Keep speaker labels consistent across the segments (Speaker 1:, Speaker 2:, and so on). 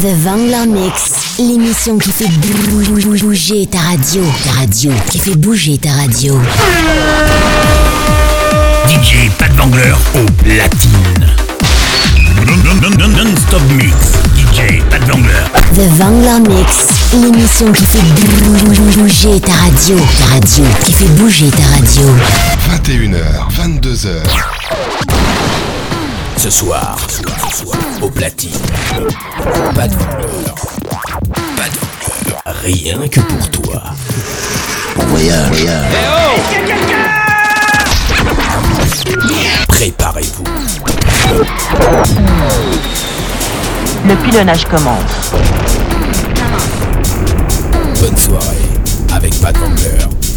Speaker 1: The Vangler Mix, l'émission qui fait bouger ta radio. Ta radio, qui fait bouger ta radio.
Speaker 2: DJ Pat Vangler au platine. Non-stop mix. DJ Pat Vangler.
Speaker 1: The Vangler Mix, l'émission qui fait bouger ta radio. Ta radio, qui fait bouger ta radio.
Speaker 3: 21h, 22h.
Speaker 2: Ce soir, au platine. Pas de voleur. Pas de voleur. Rien que pour toi. Bon voyage. Préparez-vous.
Speaker 4: Le pilonnage commence.
Speaker 2: Bonne soirée avec Pat Vangler.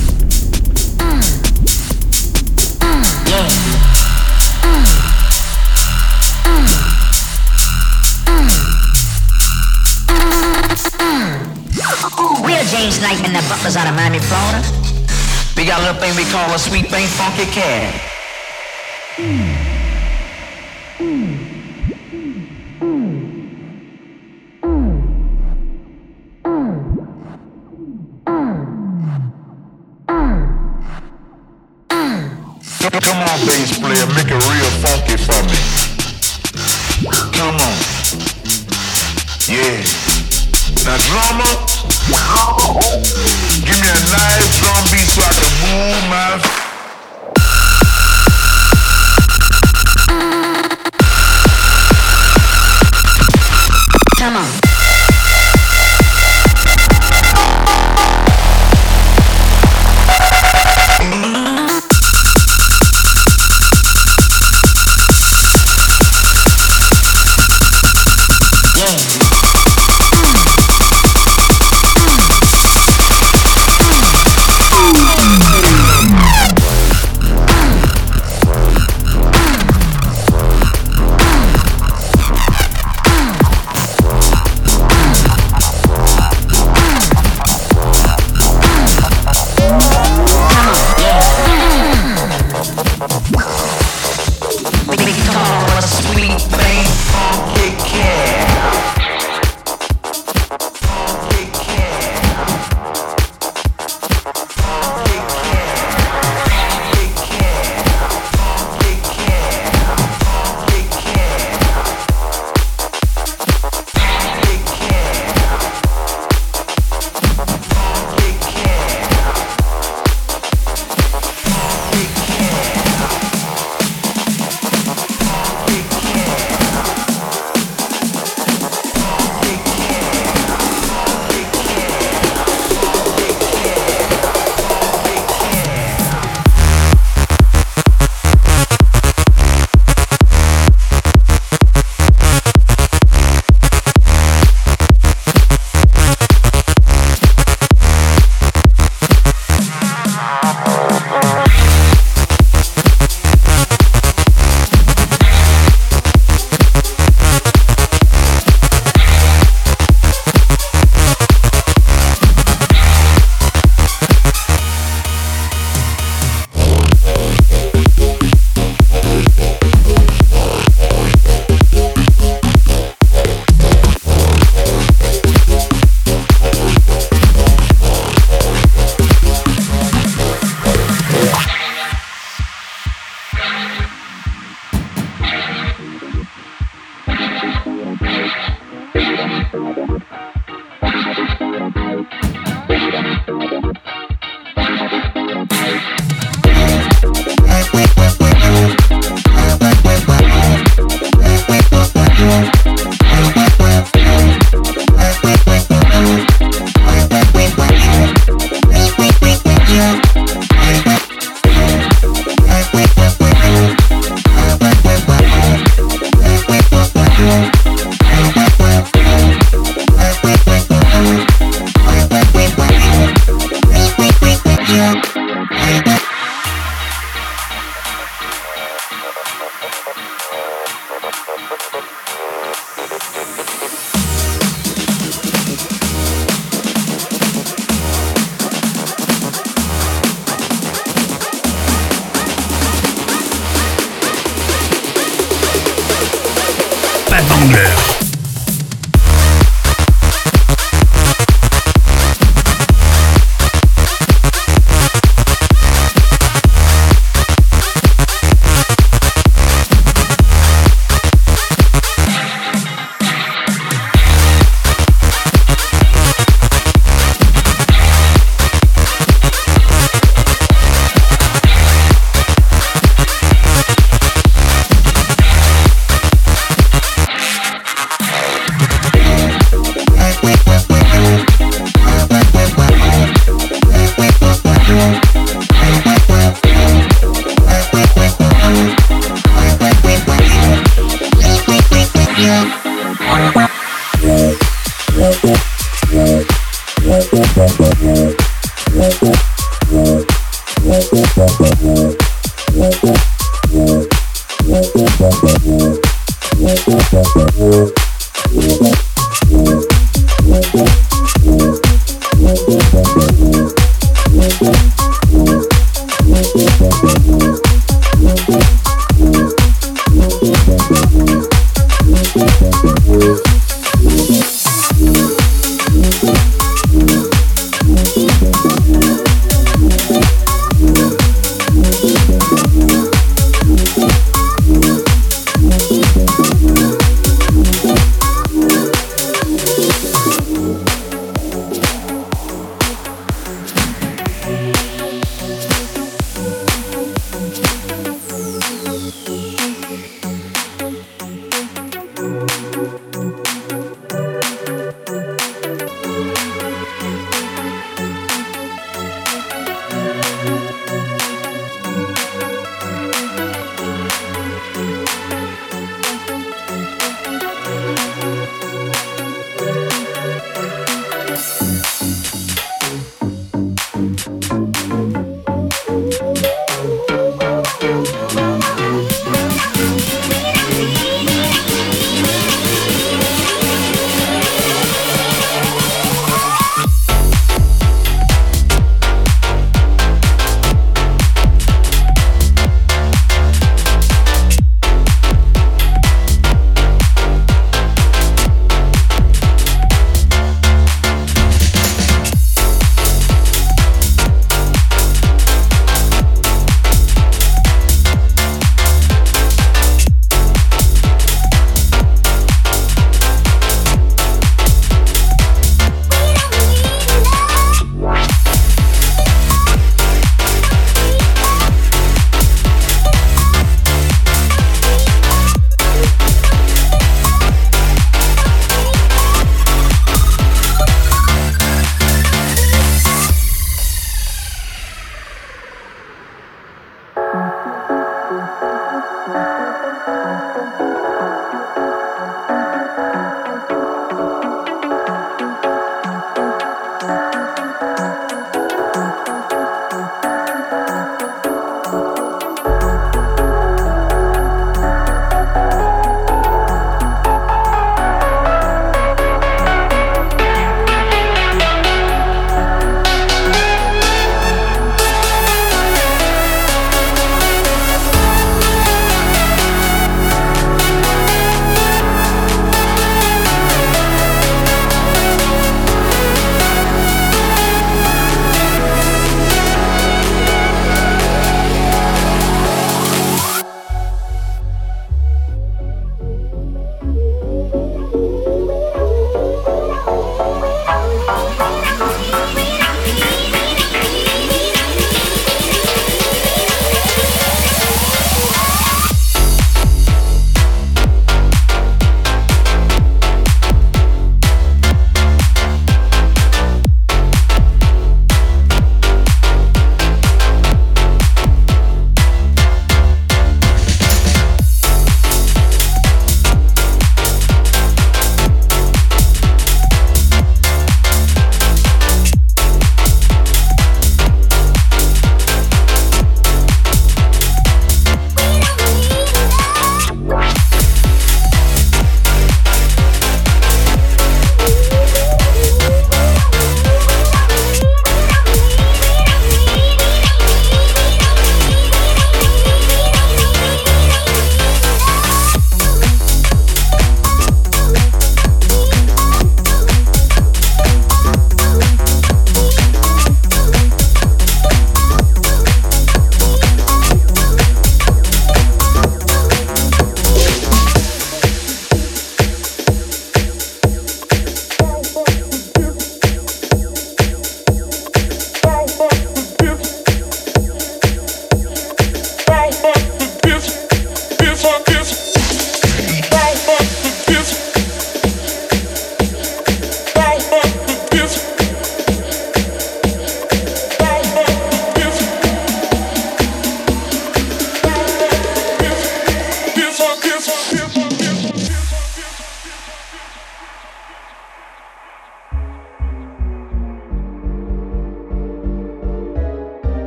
Speaker 5: James Knight and the Butlers out of Miami, Florida. We got a little thing we call a sweet thing funky cat.
Speaker 6: Come on, bass player, make it real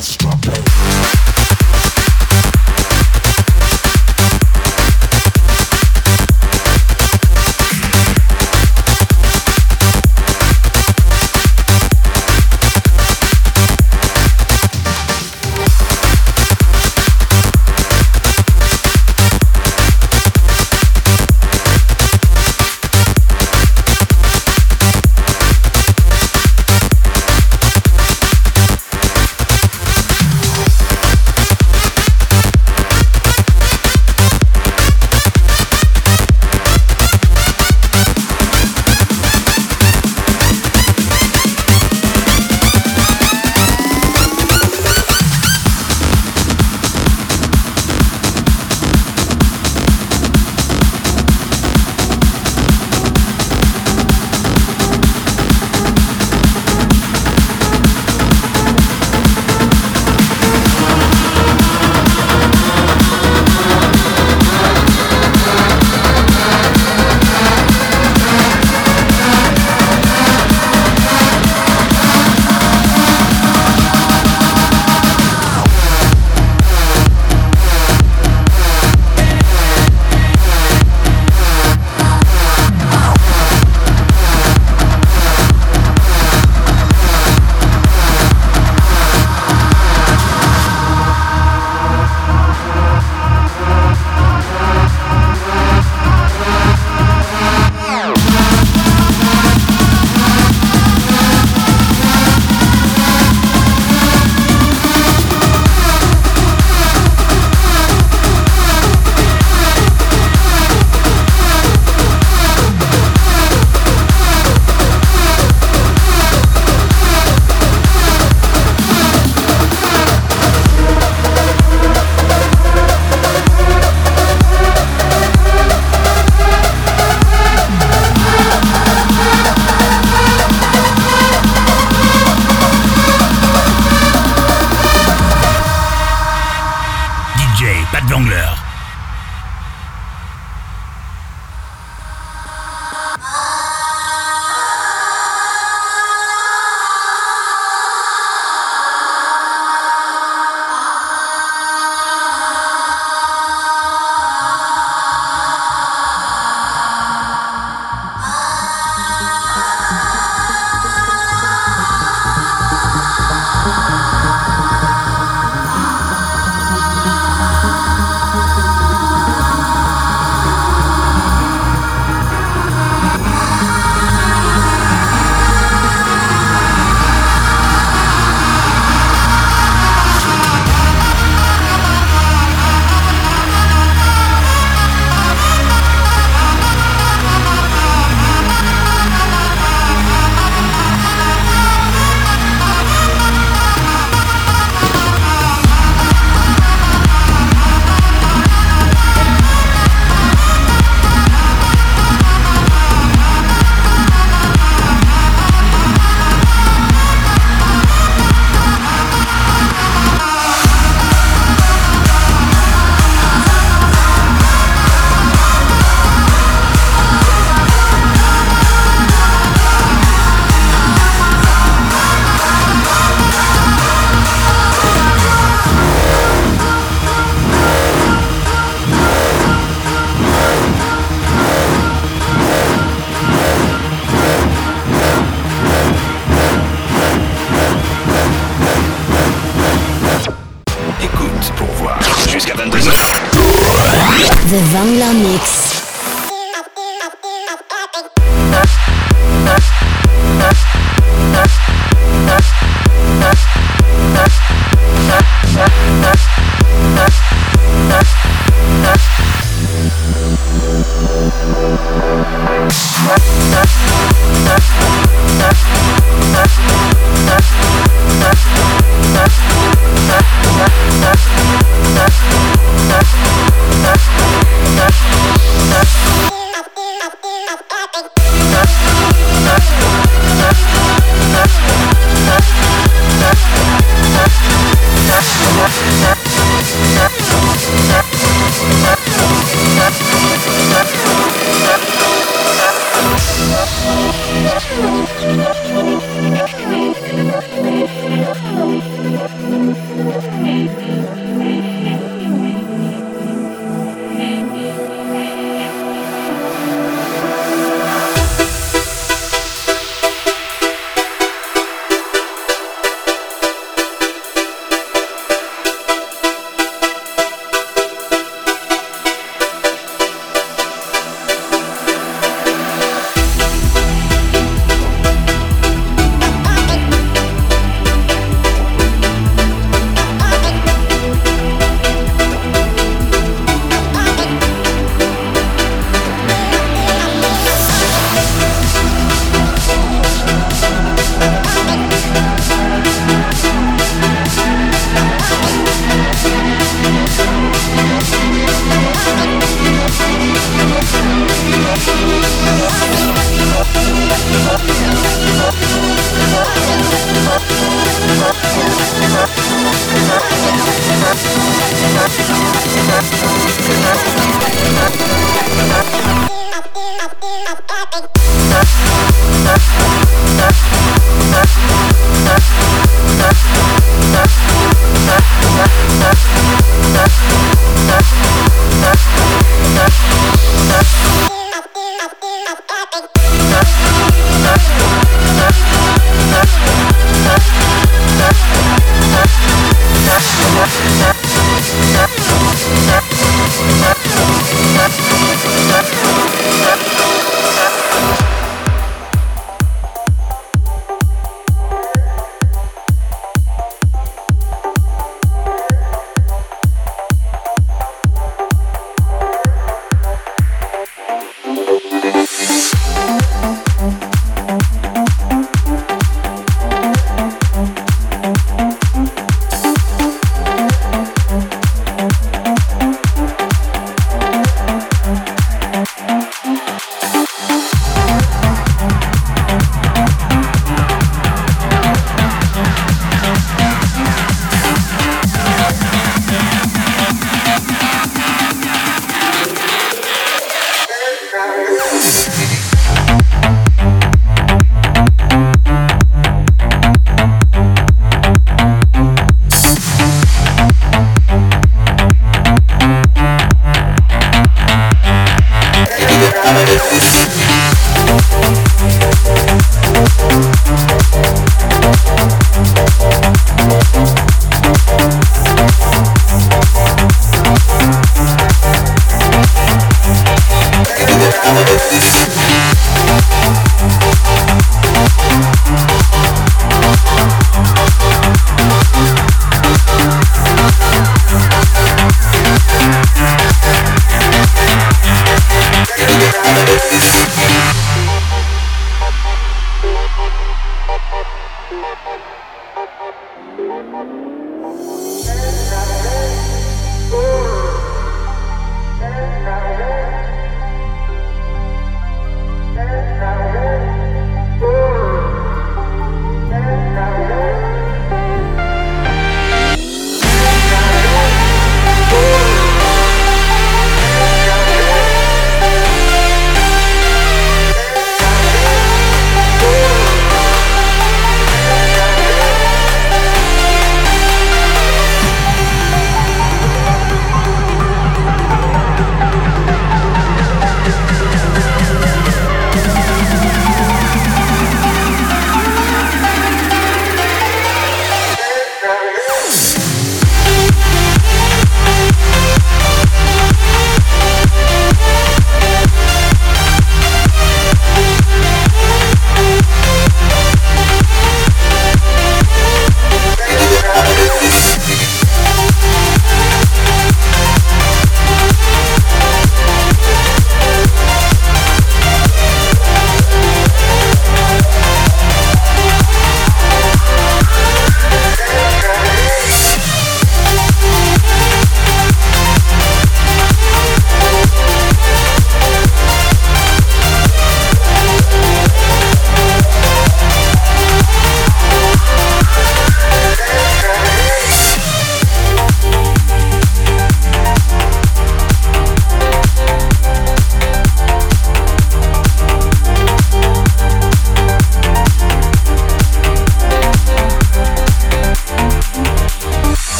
Speaker 7: Stop it.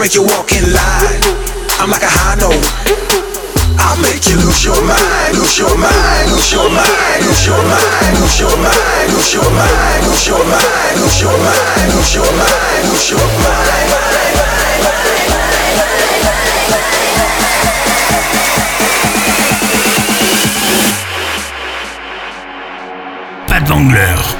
Speaker 7: Make you walk in line. I'm like a high note. I'll make you lose your mind, lose your mind, lose your mind, lose your mind, lose your mind, lose your mind, lose your mind, lose your mind, lose your mind, lose your mind.
Speaker 2: Pas de